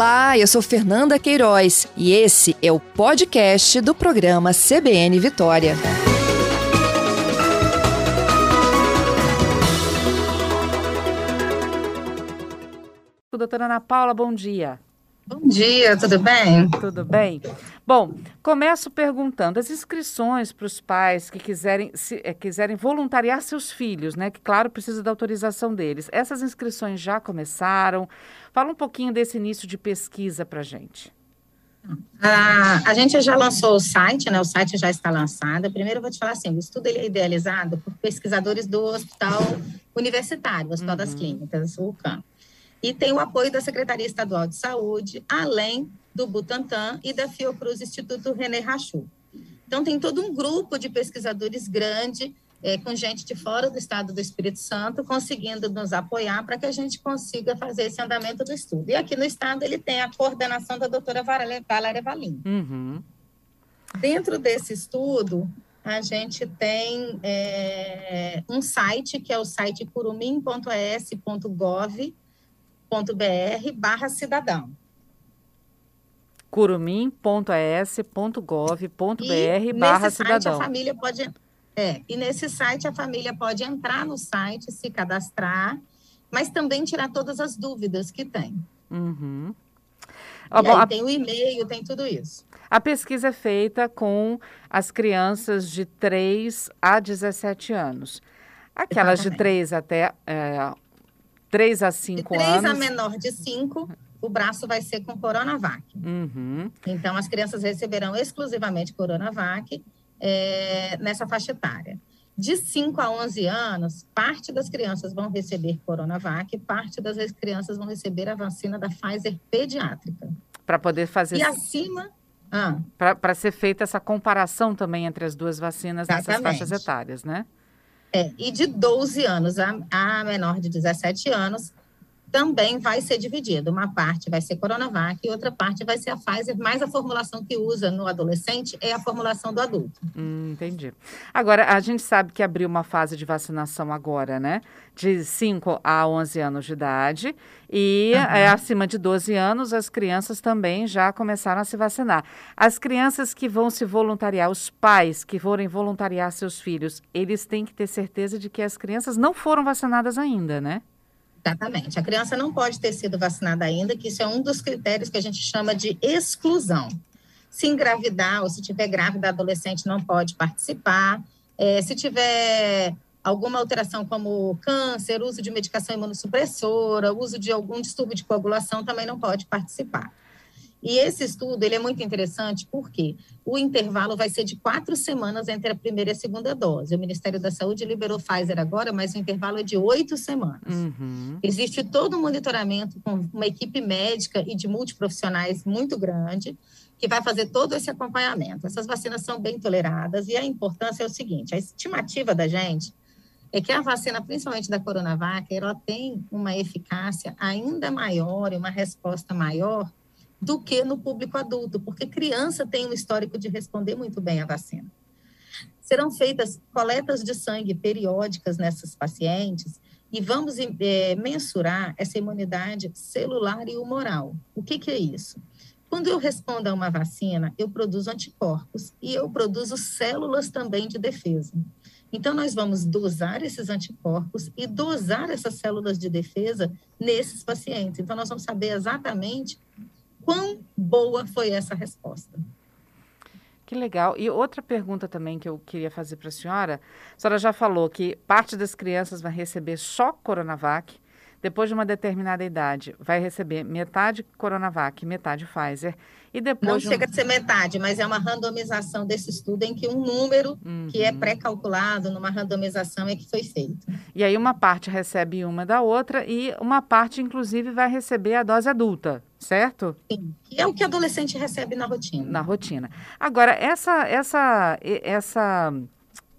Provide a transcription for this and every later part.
Olá, eu sou Fernanda Queiroz e esse é o podcast do programa CBN Vitória. Doutora Ana Paula, bom dia. Bom dia, tudo bem? Tudo bem. Bom, começo perguntando: as inscrições para os pais que quiserem, se, é, quiserem voluntariar seus filhos, né? Que, claro, precisa da autorização deles. Essas inscrições já começaram? Fala um pouquinho desse início de pesquisa para a gente. Ah, a gente já lançou o site, né? O site já está lançado. Primeiro, eu vou te falar assim: o estudo ele é idealizado por pesquisadores do Hospital Universitário, Hospital uhum. das Clínicas, o CAM e tem o apoio da Secretaria Estadual de Saúde, além do Butantan e da Fiocruz Instituto René Rachou. Então, tem todo um grupo de pesquisadores grande, é, com gente de fora do estado do Espírito Santo, conseguindo nos apoiar para que a gente consiga fazer esse andamento do estudo. E aqui no estado ele tem a coordenação da doutora Valéria Valim. Uhum. Dentro desse estudo, a gente tem é, um site, que é o site curumim.es.gov, curumim.es.br barra cidadão. curumim.es.gov.br barra cidadão. a família pode... É, e nesse site a família pode entrar no site, se cadastrar, mas também tirar todas as dúvidas que tem. Uhum. Ah, bom, a... tem o e-mail, tem tudo isso. A pesquisa é feita com as crianças de 3 a 17 anos. Aquelas Exatamente. de 3 até é, 3 a 5 anos. De 3 a menor de 5, o braço vai ser com Coronavac. Uhum. Então, as crianças receberão exclusivamente Coronavac é, nessa faixa etária. De 5 a 11 anos, parte das crianças vão receber Coronavac, parte das crianças vão receber a vacina da Pfizer pediátrica. Para poder fazer. E acima. Ah. Para ser feita essa comparação também entre as duas vacinas Exatamente. nessas faixas etárias, né? É, e de 12 anos a, a menor de 17 anos, também vai ser dividido. Uma parte vai ser Coronavac e outra parte vai ser a Pfizer, mas a formulação que usa no adolescente é a formulação do adulto. Hum, entendi. Agora, a gente sabe que abriu uma fase de vacinação agora, né? De 5 a 11 anos de idade. E uhum. é, acima de 12 anos, as crianças também já começaram a se vacinar. As crianças que vão se voluntariar, os pais que forem voluntariar seus filhos, eles têm que ter certeza de que as crianças não foram vacinadas ainda, né? Exatamente. A criança não pode ter sido vacinada ainda, que isso é um dos critérios que a gente chama de exclusão. Se engravidar ou se tiver grávida, adolescente não pode participar. É, se tiver alguma alteração como câncer, uso de medicação imunossupressora, uso de algum distúrbio de coagulação, também não pode participar. E esse estudo ele é muito interessante porque o intervalo vai ser de quatro semanas entre a primeira e a segunda dose. O Ministério da Saúde liberou Pfizer agora, mas o intervalo é de oito semanas. Uhum. Existe todo um monitoramento com uma equipe médica e de multiprofissionais muito grande que vai fazer todo esse acompanhamento. Essas vacinas são bem toleradas e a importância é o seguinte: a estimativa da gente é que a vacina, principalmente da Coronavac, ela tem uma eficácia ainda maior e uma resposta maior do que no público adulto, porque criança tem um histórico de responder muito bem à vacina. Serão feitas coletas de sangue periódicas nessas pacientes e vamos é, mensurar essa imunidade celular e humoral. O que, que é isso? Quando eu respondo a uma vacina, eu produzo anticorpos e eu produzo células também de defesa. Então, nós vamos dosar esses anticorpos e dosar essas células de defesa nesses pacientes. Então, nós vamos saber exatamente quão boa foi essa resposta. Que legal. E outra pergunta também que eu queria fazer para a senhora. A senhora já falou que parte das crianças vai receber só Coronavac, depois de uma determinada idade, vai receber metade Coronavac, metade Pfizer. E depois Não de um... chega a ser metade, mas é uma randomização desse estudo em que um número uhum. que é uhum. pré-calculado numa randomização é que foi feito. E aí uma parte recebe uma da outra e uma parte, inclusive, vai receber a dose adulta, certo? Sim, é o que adolescente recebe na rotina. Na rotina. Agora, essa, essa, essa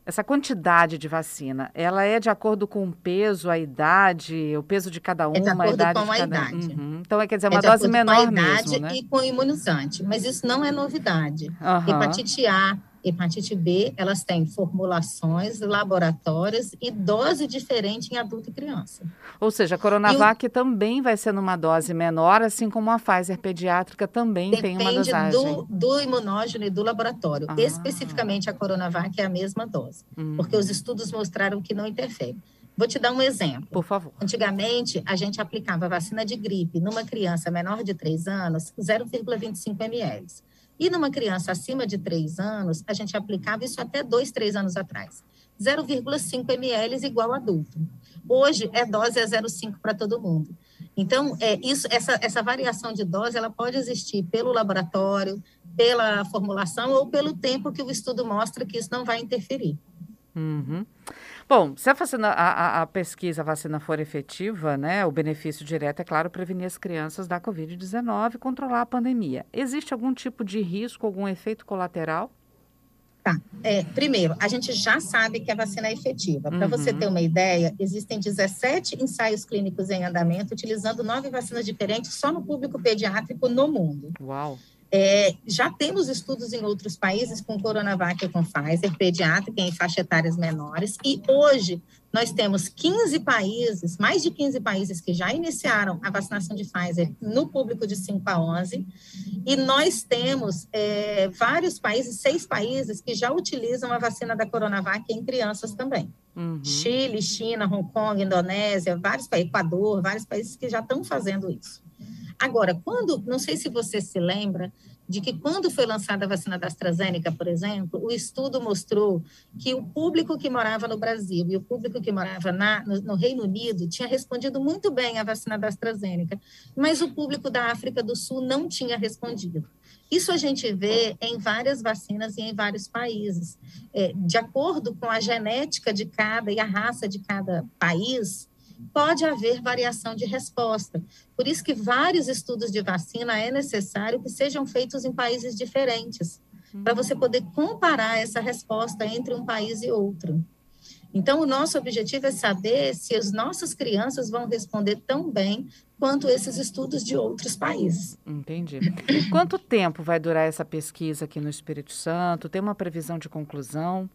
essa quantidade de vacina, ela é de acordo com o peso, a idade, o peso de cada uma, é de acordo a idade com a idade. Uhum. Então, é, quer dizer, uma é dose menor com a idade mesmo, né? e com o imunizante, mas isso não é novidade. Uhum. Hepatite A, Hepatite B, elas têm formulações, laboratórios e dose diferente em adulto e criança. Ou seja, a Coronavac o... também vai ser numa dose menor, assim como a Pfizer pediátrica também Depende tem uma dosagem. Do, do imunógeno e do laboratório. Ah. Especificamente a Coronavac é a mesma dose, hum. porque os estudos mostraram que não interfere. Vou te dar um exemplo. Por favor. Antigamente, a gente aplicava vacina de gripe numa criança menor de 3 anos, 0,25 ml. E numa criança acima de 3 anos, a gente aplicava isso até 2, 3 anos atrás. 0,5 ml igual adulto. Hoje, é dose é 0,5 para todo mundo. Então, é, isso, essa, essa variação de dose ela pode existir pelo laboratório, pela formulação ou pelo tempo que o estudo mostra que isso não vai interferir. Uhum. Bom, se a, vacina, a, a, pesquisa, a vacina for efetiva, né, o benefício direto é, claro, prevenir as crianças da Covid-19 e controlar a pandemia. Existe algum tipo de risco, algum efeito colateral? Tá. É, primeiro, a gente já sabe que a vacina é efetiva. Para uhum. você ter uma ideia, existem 17 ensaios clínicos em andamento, utilizando nove vacinas diferentes só no público pediátrico no mundo. Uau! É, já temos estudos em outros países com Coronavac e com Pfizer, pediátrica em faixa etárias menores, e hoje nós temos 15 países, mais de 15 países que já iniciaram a vacinação de Pfizer no público de 5 a 11, e nós temos é, vários países, seis países, que já utilizam a vacina da Coronavac em crianças também. Uhum. Chile, China, Hong Kong, Indonésia, vários países, Equador, vários países que já estão fazendo isso. Agora, quando, não sei se você se lembra, de que quando foi lançada a vacina da AstraZeneca, por exemplo, o estudo mostrou que o público que morava no Brasil e o público que morava na, no, no, Reino Unido tinha respondido muito bem à vacina da AstraZeneca, mas o público da África do Sul não tinha respondido. Isso a gente vê em várias vacinas e em vários países. É, de acordo com a genética de cada e a raça de cada país, pode haver variação de resposta. Por isso que vários estudos de vacina é necessário que sejam feitos em países diferentes, para você poder comparar essa resposta entre um país e outro. Então, o nosso objetivo é saber se as nossas crianças vão responder tão bem quanto esses estudos de outros países. Entendi. Quanto tempo vai durar essa pesquisa aqui no Espírito Santo? Tem uma previsão de conclusão?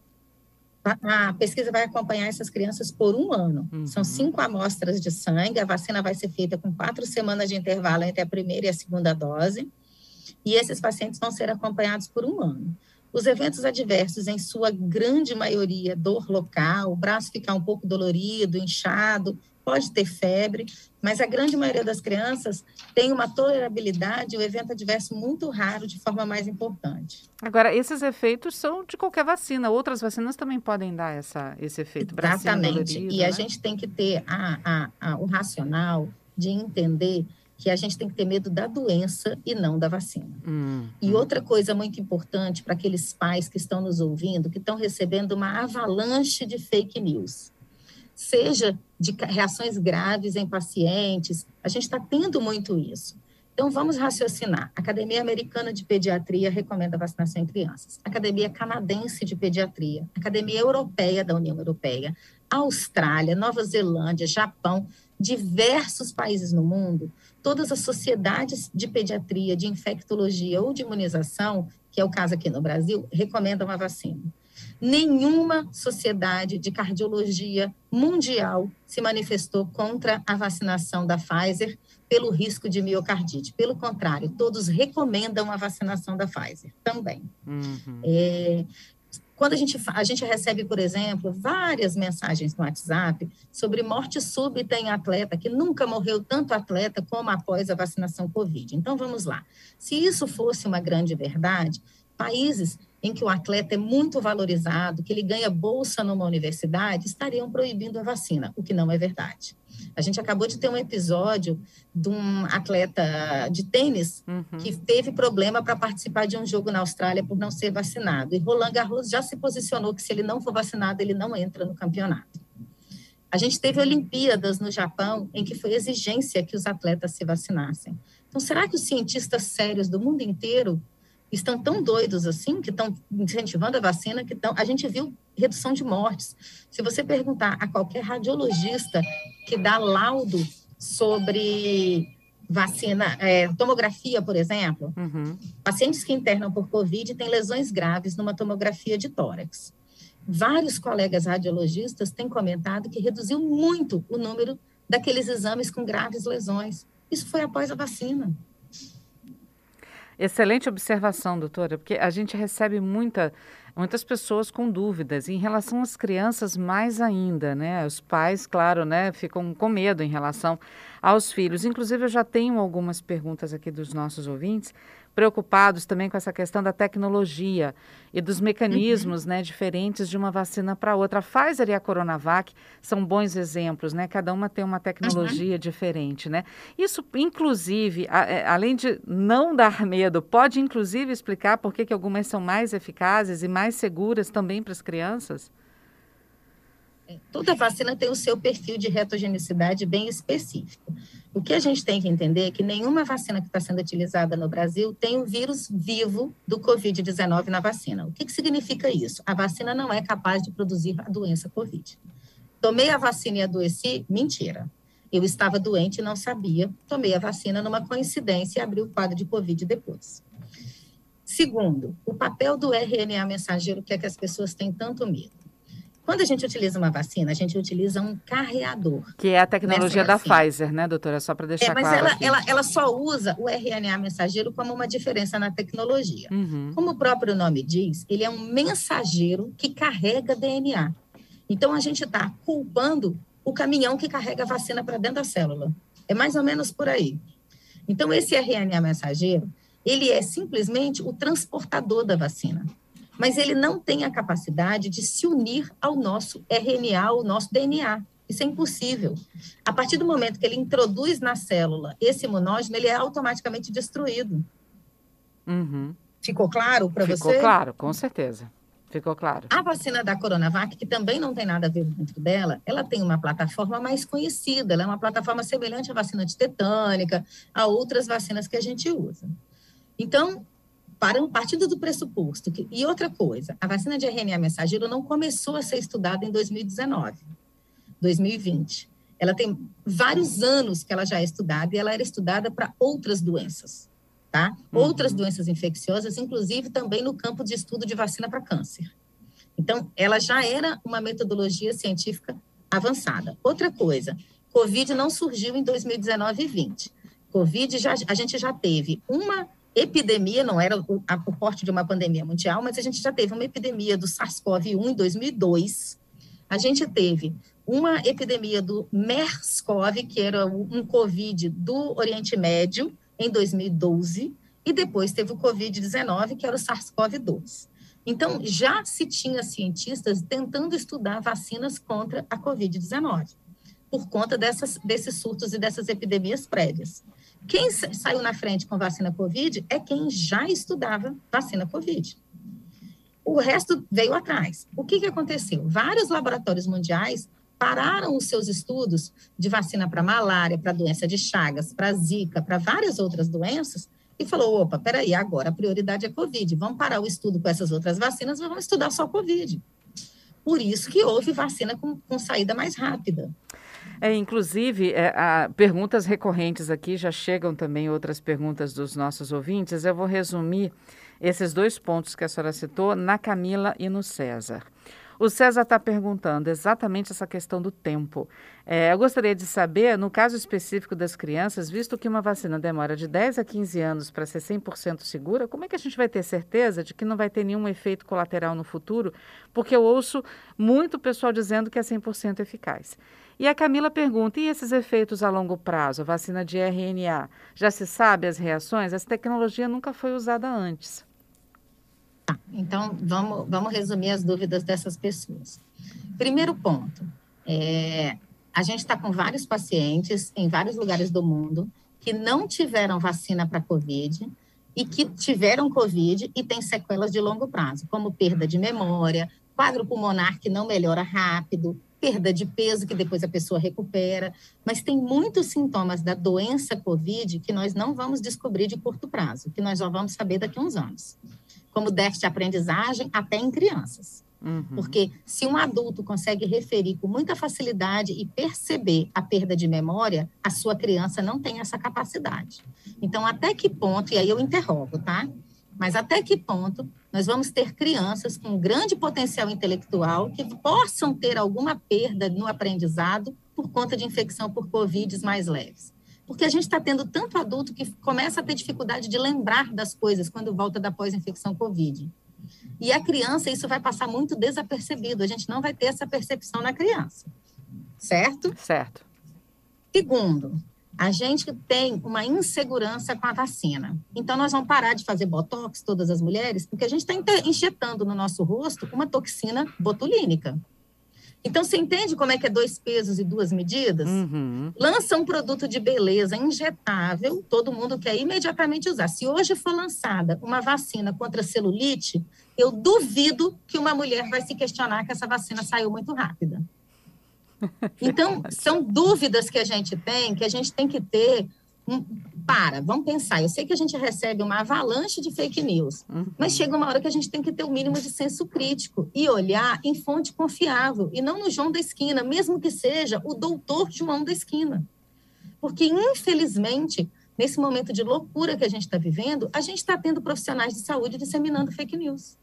A pesquisa vai acompanhar essas crianças por um ano. Uhum. São cinco amostras de sangue. A vacina vai ser feita com quatro semanas de intervalo entre a primeira e a segunda dose. E esses pacientes vão ser acompanhados por um ano. Os eventos adversos, em sua grande maioria, dor local, o braço ficar um pouco dolorido, inchado, pode ter febre, mas a grande maioria das crianças tem uma tolerabilidade, o evento adverso muito raro, de forma mais importante. Agora, esses efeitos são de qualquer vacina, outras vacinas também podem dar essa, esse efeito. Exatamente, dolorido, e né? a gente tem que ter a, a, a, o racional de entender que a gente tem que ter medo da doença e não da vacina. Hum, e hum. outra coisa muito importante para aqueles pais que estão nos ouvindo, que estão recebendo uma avalanche de fake news seja de reações graves em pacientes. A gente está tendo muito isso. Então, vamos raciocinar. A Academia Americana de Pediatria recomenda vacinação em crianças. A Academia Canadense de Pediatria. A Academia Europeia da União Europeia. Austrália, Nova Zelândia, Japão, diversos países no mundo, todas as sociedades de pediatria, de infectologia ou de imunização, que é o caso aqui no Brasil, recomendam a vacina nenhuma sociedade de cardiologia mundial se manifestou contra a vacinação da Pfizer pelo risco de miocardite. Pelo contrário, todos recomendam a vacinação da Pfizer também. Uhum. É, quando a gente, a gente recebe, por exemplo, várias mensagens no WhatsApp sobre morte súbita em atleta, que nunca morreu tanto atleta como após a vacinação Covid. Então, vamos lá. Se isso fosse uma grande verdade, países em que o atleta é muito valorizado, que ele ganha bolsa numa universidade, estariam proibindo a vacina, o que não é verdade. A gente acabou de ter um episódio de um atleta de tênis uhum. que teve problema para participar de um jogo na Austrália por não ser vacinado. E Roland Garros já se posicionou que se ele não for vacinado, ele não entra no campeonato. A gente teve Olimpíadas no Japão em que foi exigência que os atletas se vacinassem. Então, será que os cientistas sérios do mundo inteiro estão tão doidos assim, que estão incentivando a vacina, que estão. A gente viu redução de mortes. Se você perguntar a qualquer radiologista que dá laudo sobre vacina, é, tomografia, por exemplo, uhum. pacientes que internam por Covid têm lesões graves numa tomografia de tórax. Vários colegas radiologistas têm comentado que reduziu muito o número daqueles exames com graves lesões. Isso foi após a vacina. Excelente observação, doutora, porque a gente recebe muita, muitas pessoas com dúvidas. em relação às crianças, mais ainda, né? Os pais, claro, né, ficam com medo em relação aos filhos. Inclusive, eu já tenho algumas perguntas aqui dos nossos ouvintes, preocupados também com essa questão da tecnologia e dos mecanismos uhum. né, diferentes de uma vacina para outra. A Pfizer e a Coronavac são bons exemplos, né? Cada uma tem uma tecnologia uhum. diferente, né? Isso, inclusive, a, a, é, além de não dar medo, pode inclusive explicar por que, que algumas são mais eficazes e mais seguras também para as crianças? Toda vacina tem o seu perfil de retrogeneidade bem específico. O que a gente tem que entender é que nenhuma vacina que está sendo utilizada no Brasil tem o vírus vivo do Covid-19 na vacina. O que, que significa isso? A vacina não é capaz de produzir a doença Covid. Tomei a vacina e adoeci? Mentira. Eu estava doente e não sabia. Tomei a vacina numa coincidência e abri o quadro de Covid depois. Segundo, o papel do RNA mensageiro, que é que as pessoas têm tanto medo. Quando a gente utiliza uma vacina, a gente utiliza um carreador. Que é a tecnologia da Pfizer, né, doutora? Só para deixar é, mas claro. Mas ela, ela, ela, só usa o RNA mensageiro como uma diferença na tecnologia. Uhum. Como o próprio nome diz, ele é um mensageiro que carrega DNA. Então, a gente está culpando o caminhão que carrega a vacina para dentro da célula. É mais ou menos por aí. Então, esse RNA mensageiro, ele é simplesmente o transportador da vacina mas ele não tem a capacidade de se unir ao nosso RNA, ao nosso DNA. Isso é impossível. A partir do momento que ele introduz na célula esse imunógeno, ele é automaticamente destruído. Uhum. Ficou claro para você? Ficou claro, com certeza. Ficou claro. A vacina da Coronavac, que também não tem nada a ver dentro dela, ela tem uma plataforma mais conhecida, ela é uma plataforma semelhante à vacina de tetânica, a outras vacinas que a gente usa. Então, para partindo do pressuposto que, e outra coisa, a vacina de RNA mensageiro não começou a ser estudada em 2019, 2020. Ela tem vários anos que ela já é estudada e ela era estudada para outras doenças, tá? Uhum. Outras doenças infecciosas, inclusive também no campo de estudo de vacina para câncer. Então, ela já era uma metodologia científica avançada. Outra coisa, COVID não surgiu em 2019 e 20. COVID já a gente já teve uma epidemia, não era o, a, o porte de uma pandemia mundial, mas a gente já teve uma epidemia do SARS-CoV-1 em 2002, a gente teve uma epidemia do MERS-CoV, que era um Covid do Oriente Médio, em 2012, e depois teve o Covid-19, que era o SARS-CoV-2. Então, já se tinha cientistas tentando estudar vacinas contra a Covid-19, por conta dessas, desses surtos e dessas epidemias prévias. Quem saiu na frente com vacina Covid é quem já estudava vacina Covid. O resto veio atrás. O que, que aconteceu? Vários laboratórios mundiais pararam os seus estudos de vacina para malária, para doença de Chagas, para Zika, para várias outras doenças, e falou: opa, peraí, agora a prioridade é Covid. Vamos parar o estudo com essas outras vacinas, vamos estudar só Covid. Por isso que houve vacina com, com saída mais rápida. É, inclusive, é, a, perguntas recorrentes aqui, já chegam também outras perguntas dos nossos ouvintes. Eu vou resumir esses dois pontos que a senhora citou na Camila e no César. O César está perguntando exatamente essa questão do tempo. É, eu gostaria de saber, no caso específico das crianças, visto que uma vacina demora de 10 a 15 anos para ser 100% segura, como é que a gente vai ter certeza de que não vai ter nenhum efeito colateral no futuro? Porque eu ouço muito pessoal dizendo que é 100% eficaz. E a Camila pergunta: e esses efeitos a longo prazo, a vacina de RNA? Já se sabe as reações? Essa tecnologia nunca foi usada antes. Então, vamos, vamos resumir as dúvidas dessas pessoas. Primeiro ponto: é, a gente está com vários pacientes em vários lugares do mundo que não tiveram vacina para Covid e que tiveram Covid e têm sequelas de longo prazo, como perda de memória, quadro pulmonar que não melhora rápido, perda de peso, que depois a pessoa recupera, mas tem muitos sintomas da doença COVID que nós não vamos descobrir de curto prazo, que nós já vamos saber daqui a uns anos, como déficit de aprendizagem até em crianças. Uhum. Porque se um adulto consegue referir com muita facilidade e perceber a perda de memória, a sua criança não tem essa capacidade. Então, até que ponto, e aí eu interrogo, tá? Mas até que ponto nós vamos ter crianças com grande potencial intelectual que possam ter alguma perda no aprendizado por conta de infecção por Covid mais leves? Porque a gente está tendo tanto adulto que começa a ter dificuldade de lembrar das coisas quando volta da pós-infecção Covid. E a criança, isso vai passar muito desapercebido, a gente não vai ter essa percepção na criança. Certo? Certo. Segundo, a gente tem uma insegurança com a vacina. Então, nós vamos parar de fazer botox, todas as mulheres, porque a gente está injetando no nosso rosto uma toxina botulínica. Então, você entende como é que é dois pesos e duas medidas? Uhum. Lança um produto de beleza injetável, todo mundo quer imediatamente usar. Se hoje for lançada uma vacina contra celulite, eu duvido que uma mulher vai se questionar que essa vacina saiu muito rápida. Então, são dúvidas que a gente tem, que a gente tem que ter. Um, para, vamos pensar. Eu sei que a gente recebe uma avalanche de fake news, uhum. mas chega uma hora que a gente tem que ter o um mínimo de senso crítico e olhar em fonte confiável, e não no João da esquina, mesmo que seja o doutor João da esquina. Porque, infelizmente, nesse momento de loucura que a gente está vivendo, a gente está tendo profissionais de saúde disseminando fake news.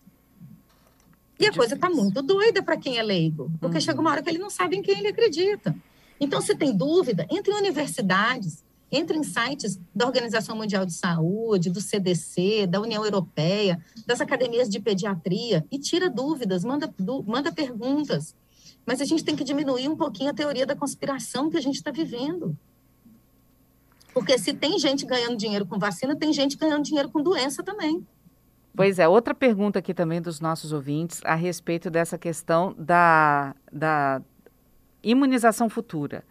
E a coisa está muito doida para quem é leigo, porque uhum. chega uma hora que ele não sabe em quem ele acredita. Então, se tem dúvida, entre em universidades, entre em sites da Organização Mundial de Saúde, do CDC, da União Europeia, das academias de pediatria e tira dúvidas, manda, manda perguntas. Mas a gente tem que diminuir um pouquinho a teoria da conspiração que a gente está vivendo. Porque se tem gente ganhando dinheiro com vacina, tem gente ganhando dinheiro com doença também. Pois é, outra pergunta aqui também dos nossos ouvintes a respeito dessa questão da, da imunização futura.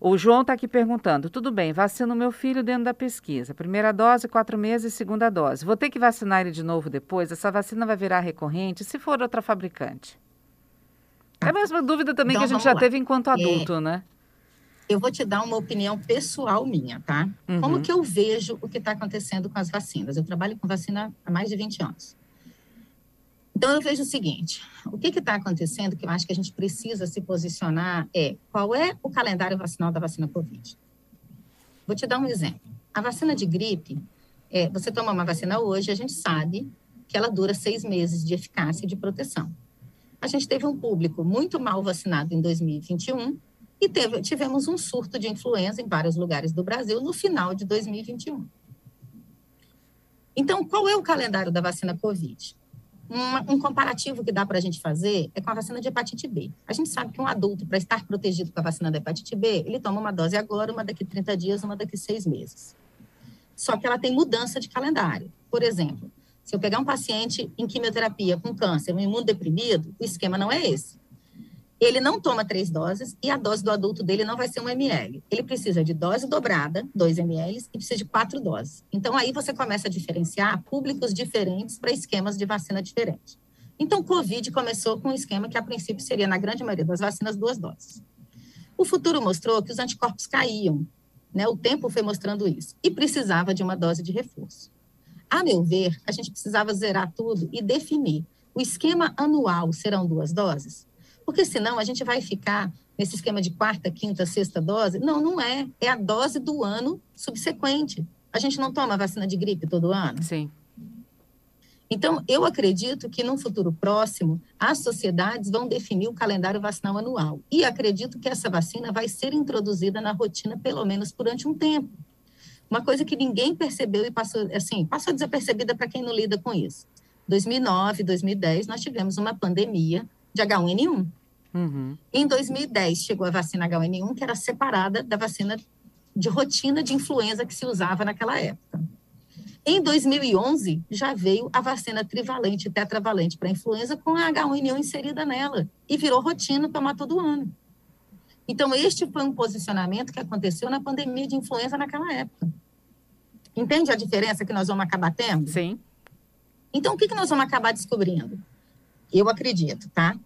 O João está aqui perguntando: tudo bem, vacino meu filho dentro da pesquisa. Primeira dose, quatro meses, segunda dose. Vou ter que vacinar ele de novo depois? Essa vacina vai virar recorrente se for outra fabricante? É a mesma dúvida também então, que a gente já lá. teve enquanto adulto, é... né? Eu vou te dar uma opinião pessoal minha, tá? Uhum. Como que eu vejo o que está acontecendo com as vacinas? Eu trabalho com vacina há mais de 20 anos. Então, eu vejo o seguinte: o que está acontecendo, que eu acho que a gente precisa se posicionar, é qual é o calendário vacinal da vacina Covid. Vou te dar um exemplo. A vacina de gripe, é, você toma uma vacina hoje, a gente sabe que ela dura seis meses de eficácia e de proteção. A gente teve um público muito mal vacinado em 2021 e teve, tivemos um surto de influenza em vários lugares do Brasil no final de 2021. Então, qual é o calendário da vacina Covid? Um, um comparativo que dá para a gente fazer é com a vacina de hepatite B. A gente sabe que um adulto, para estar protegido com a vacina da hepatite B, ele toma uma dose agora, uma daqui 30 dias, uma daqui seis meses. Só que ela tem mudança de calendário. Por exemplo, se eu pegar um paciente em quimioterapia com câncer, um imunodeprimido, o esquema não é esse ele não toma três doses e a dose do adulto dele não vai ser um ml. Ele precisa de dose dobrada, 2 ml, e precisa de quatro doses. Então, aí você começa a diferenciar públicos diferentes para esquemas de vacina diferentes. Então, Covid começou com um esquema que, a princípio, seria, na grande maioria das vacinas, duas doses. O futuro mostrou que os anticorpos caíam, né? o tempo foi mostrando isso, e precisava de uma dose de reforço. A meu ver, a gente precisava zerar tudo e definir. O esquema anual serão duas doses? Porque senão a gente vai ficar nesse esquema de quarta, quinta, sexta dose. Não, não é. É a dose do ano subsequente. A gente não toma vacina de gripe todo ano? Sim. Então, eu acredito que no futuro próximo, as sociedades vão definir o calendário vacinal anual. E acredito que essa vacina vai ser introduzida na rotina, pelo menos durante um tempo. Uma coisa que ninguém percebeu e passou, assim, passou desapercebida para quem não lida com isso. 2009, 2010, nós tivemos uma pandemia de H1N1. Uhum. Em 2010, chegou a vacina H1N1, que era separada da vacina de rotina de influenza que se usava naquela época. Em 2011, já veio a vacina trivalente e tetravalente para influenza com a H1N1 inserida nela e virou rotina tomar todo ano. Então, este foi um posicionamento que aconteceu na pandemia de influenza naquela época. Entende a diferença que nós vamos acabar tendo? Sim. Então, o que, que nós vamos acabar descobrindo? Eu acredito, tá?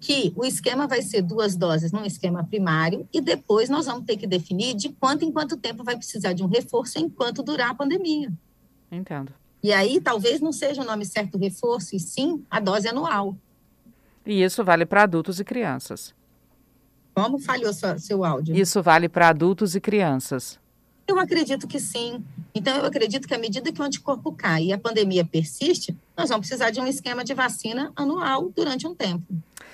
Que o esquema vai ser duas doses num esquema primário e depois nós vamos ter que definir de quanto em quanto tempo vai precisar de um reforço enquanto durar a pandemia. Entendo. E aí talvez não seja o nome certo reforço, e sim a dose anual. E isso vale para adultos e crianças. Como falhou sua, seu áudio? Isso vale para adultos e crianças. Eu acredito que sim. Então, eu acredito que à medida que o anticorpo cai e a pandemia persiste, nós vamos precisar de um esquema de vacina anual durante um tempo,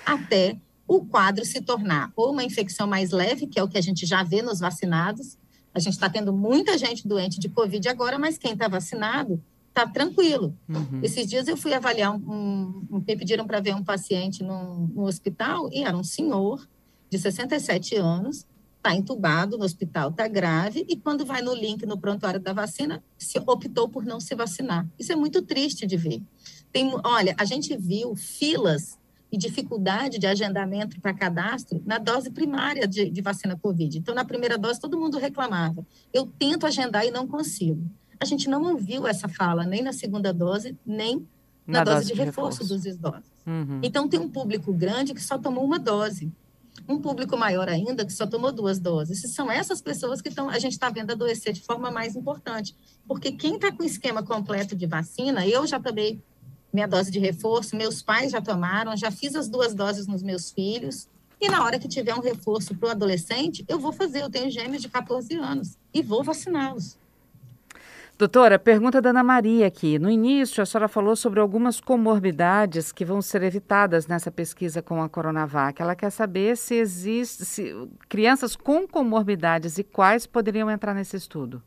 até o quadro se tornar ou uma infecção mais leve, que é o que a gente já vê nos vacinados. A gente está tendo muita gente doente de Covid agora, mas quem está vacinado está tranquilo. Uhum. Esses dias eu fui avaliar um, um, um pediram para ver um paciente no, no hospital e era um senhor de 67 anos, está entubado no hospital, está grave, e quando vai no link no prontuário da vacina, se optou por não se vacinar. Isso é muito triste de ver. Tem, olha, a gente viu filas e dificuldade de agendamento para cadastro na dose primária de, de, vacina Covid. Então, na primeira dose, todo mundo reclamava. Eu tento agendar e não consigo. A gente não ouviu essa fala nem na segunda dose, nem na, na dose, dose, de, reforço, reforço. dos idosos. Uhum. Então, tem um público grande que só tomou uma dose um público maior ainda que só tomou duas doses. E são essas pessoas que tão, a gente está vendo adoecer de forma mais importante. Porque quem está com o esquema completo de vacina, eu já tomei minha dose de reforço, meus pais já tomaram, já fiz as duas doses nos meus filhos. E na hora que tiver um reforço para o adolescente, eu vou fazer. Eu tenho gêmeos de 14 anos e vou vaciná-los. Doutora, pergunta da Ana Maria aqui. No início, a senhora falou sobre algumas comorbidades que vão ser evitadas nessa pesquisa com a Coronavac. Ela quer saber se existe se, crianças com comorbidades e quais poderiam entrar nesse estudo.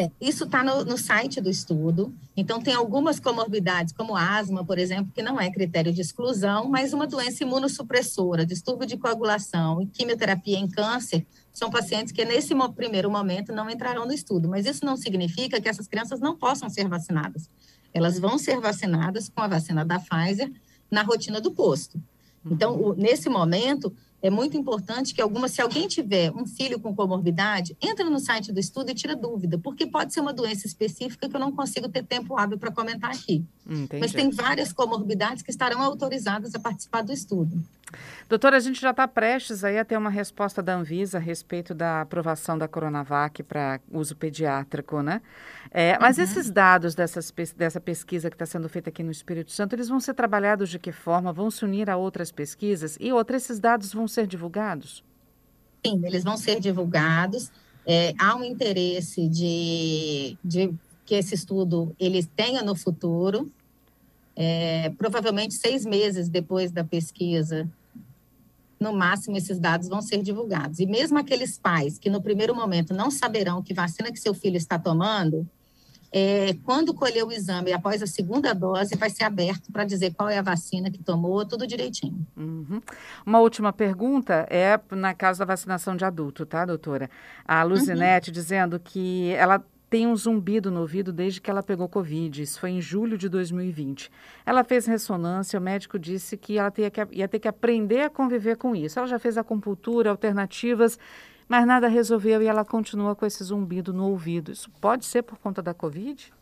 É, isso está no, no, site do estudo. Então, tem algumas comorbidades, como asma, por exemplo, que não é critério de exclusão, mas uma doença imunossupressora, distúrbio de coagulação e quimioterapia em câncer, são pacientes que, nesse primeiro momento, não entrarão no estudo. Mas isso não significa que essas crianças não possam ser vacinadas. Elas vão ser vacinadas com a vacina da Pfizer na rotina do posto. Então, o, nesse momento, é muito importante que alguma, se alguém tiver um filho com comorbidade, entra no site do estudo e tira dúvida, porque pode ser uma doença específica que eu não consigo ter tempo hábil para comentar aqui. Entendi. Mas tem várias comorbidades que estarão autorizadas a participar do estudo. Doutora, a gente já está prestes aí a ter uma resposta da Anvisa a respeito da aprovação da Coronavac para uso pediátrico, né? É, mas uhum. esses dados dessas, dessa pesquisa que está sendo feita aqui no Espírito Santo, eles vão ser trabalhados de que forma? Vão se unir a outras pesquisas? E outras, esses dados vão ser divulgados? Sim, eles vão ser divulgados. É, há um interesse de, de que esse estudo ele tenha no futuro, é, provavelmente seis meses depois da pesquisa, no máximo esses dados vão ser divulgados. E mesmo aqueles pais que no primeiro momento não saberão que vacina que seu filho está tomando, é, quando colher o exame após a segunda dose, vai ser aberto para dizer qual é a vacina que tomou, tudo direitinho. Uhum. Uma última pergunta é na casa da vacinação de adulto, tá, doutora? A Luzinete uhum. dizendo que ela tem um zumbido no ouvido desde que ela pegou Covid. Isso foi em julho de 2020. Ela fez ressonância, o médico disse que ela que, ia ter que aprender a conviver com isso. Ela já fez acupuntura, alternativas, mas nada resolveu e ela continua com esse zumbido no ouvido. Isso pode ser por conta da Covid?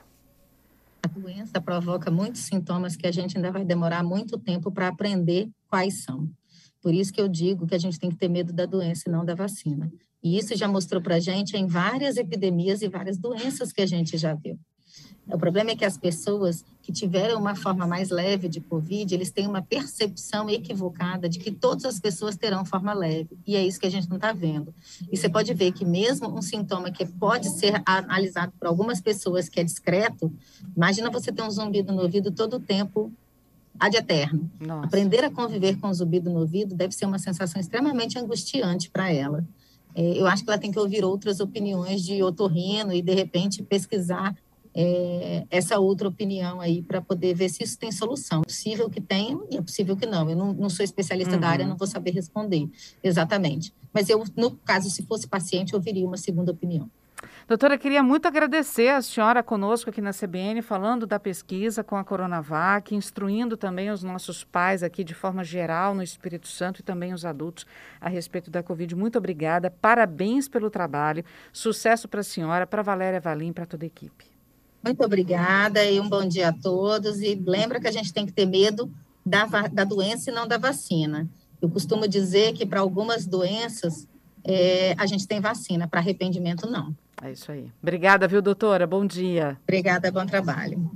A doença provoca muitos sintomas que a gente ainda vai demorar muito tempo para aprender quais são. Por isso que eu digo que a gente tem que ter medo da doença e não da vacina. E isso já mostrou para a gente em várias epidemias e várias doenças que a gente já viu. O problema é que as pessoas que tiveram uma forma mais leve de Covid, eles têm uma percepção equivocada de que todas as pessoas terão forma leve. E é isso que a gente não está vendo. E você pode ver que mesmo um sintoma que pode ser analisado por algumas pessoas que é discreto, imagina você ter um zumbido no ouvido todo o tempo ad eterno. Nossa. Aprender a conviver com o zumbido no ouvido deve ser uma sensação extremamente angustiante para ela. É, eu acho que ela tem que ouvir outras opiniões de otorrino e, de repente, pesquisar é, essa outra opinião aí para poder ver se isso tem solução. É possível que tenha e é possível que não. Eu não, não sou especialista uhum. da área, uhum. não vou saber responder exatamente. Mas eu, no caso, se fosse paciente, eu ouviria uma segunda opinião. Doutora, queria muito agradecer a senhora conosco aqui na CBN, falando da pesquisa com a Coronavac, instruindo também os nossos pais aqui de forma geral no Espírito Santo e também os adultos a respeito da Covid. Muito obrigada, parabéns pelo trabalho, sucesso para a senhora, para a Valéria Valim, para toda a equipe. Muito obrigada e um bom dia a todos. E lembra que a gente tem que ter medo da, da doença e não da vacina. Eu costumo dizer que para algumas doenças é, a gente tem vacina, para arrependimento não. É isso aí. Obrigada, viu, doutora? Bom dia. Obrigada, bom trabalho.